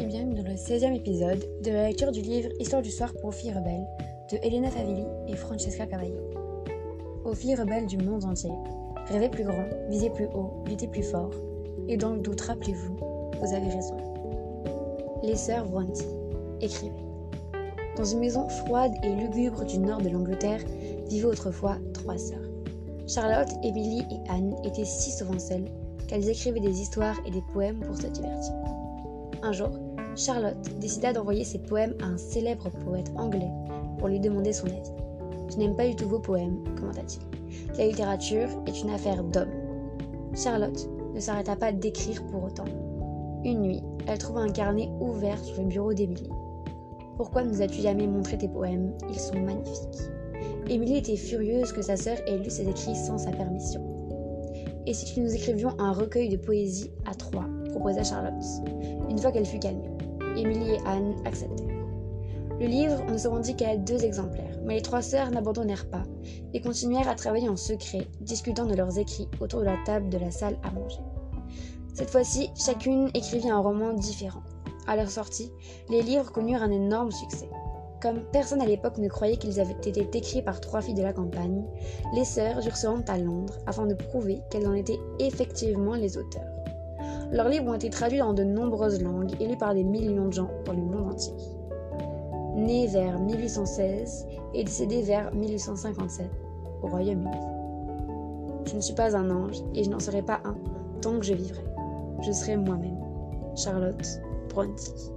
et bienvenue dans le 16e épisode de la lecture du livre Histoire du soir pour filles rebelles de Elena Favilli et Francesca Cavallo. Aux filles rebelles du monde entier, rêvez plus grand, visez plus haut, luttez plus fort, et dans le doute, rappelez-vous, vous avez raison. Les sœurs Brontë, écrivez. Dans une maison froide et lugubre du nord de l'Angleterre vivaient autrefois trois sœurs. Charlotte, Emily et Anne étaient si souvent seules qu'elles écrivaient des histoires et des poèmes pour se divertir. Un jour, Charlotte décida d'envoyer ses poèmes à un célèbre poète anglais pour lui demander son avis. Je n'aime pas du tout vos poèmes, commenta-t-il. La littérature est une affaire d'hommes. Charlotte ne s'arrêta pas d'écrire pour autant. Une nuit, elle trouva un carnet ouvert sur le bureau d'Émilie. Pourquoi ne nous as-tu jamais montré tes poèmes? Ils sont magnifiques. Émilie était furieuse que sa sœur ait lu ses écrits sans sa permission. Et si nous écrivions un recueil de poésie à trois? Proposa Charlotte, une fois qu'elle fut calmée. Émilie et Anne acceptèrent. Le livre ne se rendit qu'à deux exemplaires, mais les trois sœurs n'abandonnèrent pas et continuèrent à travailler en secret, discutant de leurs écrits autour de la table de la salle à manger. Cette fois-ci, chacune écrivit un roman différent. À leur sortie, les livres connurent un énorme succès. Comme personne à l'époque ne croyait qu'ils avaient été écrits par trois filles de la campagne, les sœurs durent se rendre à Londres afin de prouver qu'elles en étaient effectivement les auteurs. Leurs livres ont été traduits dans de nombreuses langues et lus par des millions de gens dans le monde entier. Né vers 1816 et décédé vers 1857 au Royaume-Uni. Je ne suis pas un ange et je n'en serai pas un tant que je vivrai. Je serai moi-même. Charlotte Brontë.